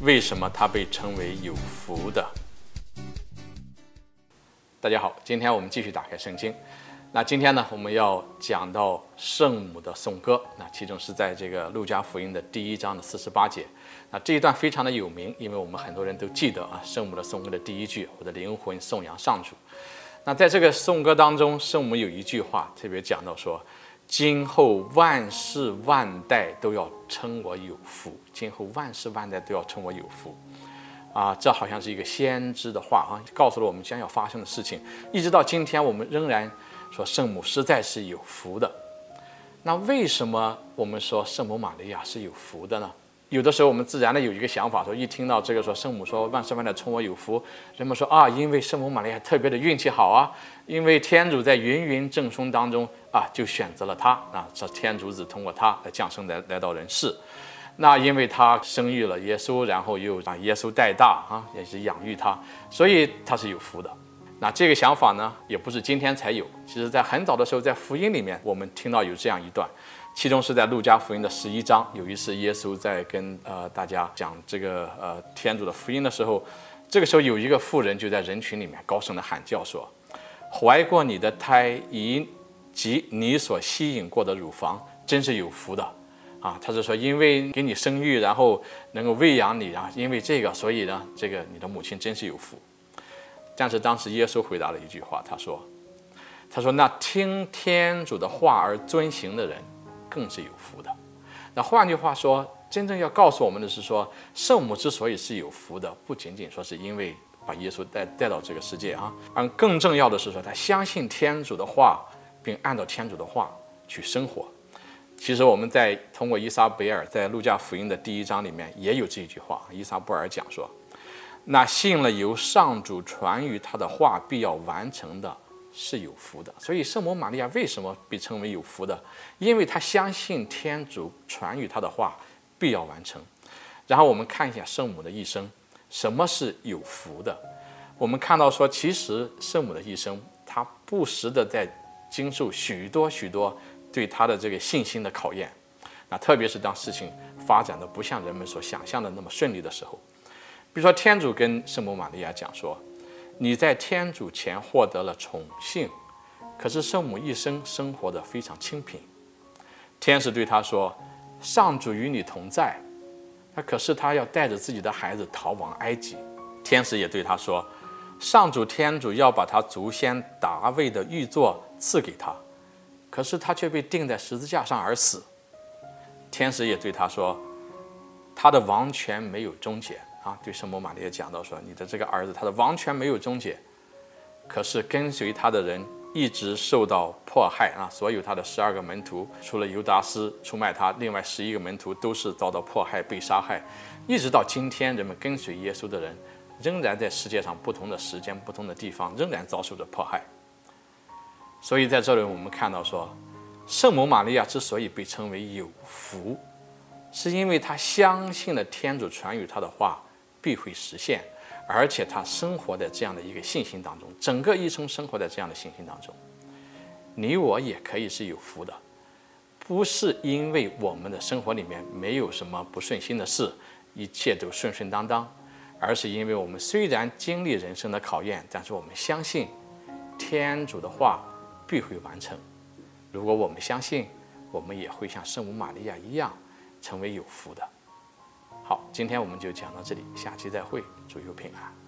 为什么她被称为有福的？大家好，今天我们继续打开圣经。那今天呢，我们要讲到圣母的颂歌。那其中是在这个路加福音的第一章的四十八节。那这一段非常的有名，因为我们很多人都记得啊，圣母的颂歌的第一句：“我的灵魂颂扬上主。”那在这个颂歌当中，圣母有一句话特别讲到说：“今后万世万代都要称我有福。今后万世万代都要称我有福。”啊，这好像是一个先知的话啊，告诉了我们将要发生的事情。一直到今天，我们仍然。说圣母实在是有福的，那为什么我们说圣母玛利亚是有福的呢？有的时候我们自然的有一个想法，说一听到这个说圣母说万世万代冲我有福，人们说啊，因为圣母玛利亚特别的运气好啊，因为天主在芸芸众生当中啊就选择了她啊，这天主子通过她来降生来来到人世，那因为她生育了耶稣，然后又让耶稣带大啊，也是养育他，所以她是有福的。那这个想法呢，也不是今天才有。其实，在很早的时候，在福音里面，我们听到有这样一段，其中是在路加福音的十一章，有一次耶稣在跟呃大家讲这个呃天主的福音的时候，这个时候有一个妇人就在人群里面高声的喊叫说：“怀过你的胎以及你所吸引过的乳房，真是有福的啊！”他是说，因为给你生育，然后能够喂养你啊，因为这个，所以呢，这个你的母亲真是有福。但是当时耶稣回答了一句话，他说：“他说那听天主的话而遵行的人，更是有福的。”那换句话说，真正要告诉我们的是说，圣母之所以是有福的，不仅仅说是因为把耶稣带带到这个世界啊，而更重要的是说，他相信天主的话，并按照天主的话去生活。其实我们在通过伊莎贝尔在路加福音的第一章里面也有这一句话，伊莎布尔讲说。那信了由上主传于他的话必要完成的，是有福的。所以圣母玛利亚为什么被称为有福的？因为她相信天主传与她的话必要完成。然后我们看一下圣母的一生，什么是有福的？我们看到说，其实圣母的一生，她不时的在经受许多许多对她的这个信心的考验。那特别是当事情发展的不像人们所想象的那么顺利的时候。比如说，天主跟圣母玛利亚讲说：“你在天主前获得了宠幸，可是圣母一生生活的非常清贫。”天使对他说：“上主与你同在。”他可是他要带着自己的孩子逃往埃及。天使也对他说：“上主天主要把他祖先达卫的玉座赐给他，可是他却被钉在十字架上而死。”天使也对他说：“他的王权没有终结。”啊，对圣母玛利亚讲到说，你的这个儿子他的王权没有终结，可是跟随他的人一直受到迫害啊。所有他的十二个门徒，除了犹达斯出卖他，另外十一个门徒都是遭到迫害被杀害。一直到今天，人们跟随耶稣的人仍然在世界上不同的时间、不同的地方仍然遭受着迫害。所以在这里我们看到说，圣母玛利亚之所以被称为有福，是因为她相信了天主传与她的话。必会实现，而且他生活在这样的一个信心当中，整个一生生活在这样的信心当中。你我也可以是有福的，不是因为我们的生活里面没有什么不顺心的事，一切都顺顺当当，而是因为我们虽然经历人生的考验，但是我们相信天主的话必会完成。如果我们相信，我们也会像圣母玛利亚一样，成为有福的。好，今天我们就讲到这里，下期再会，祝有平安。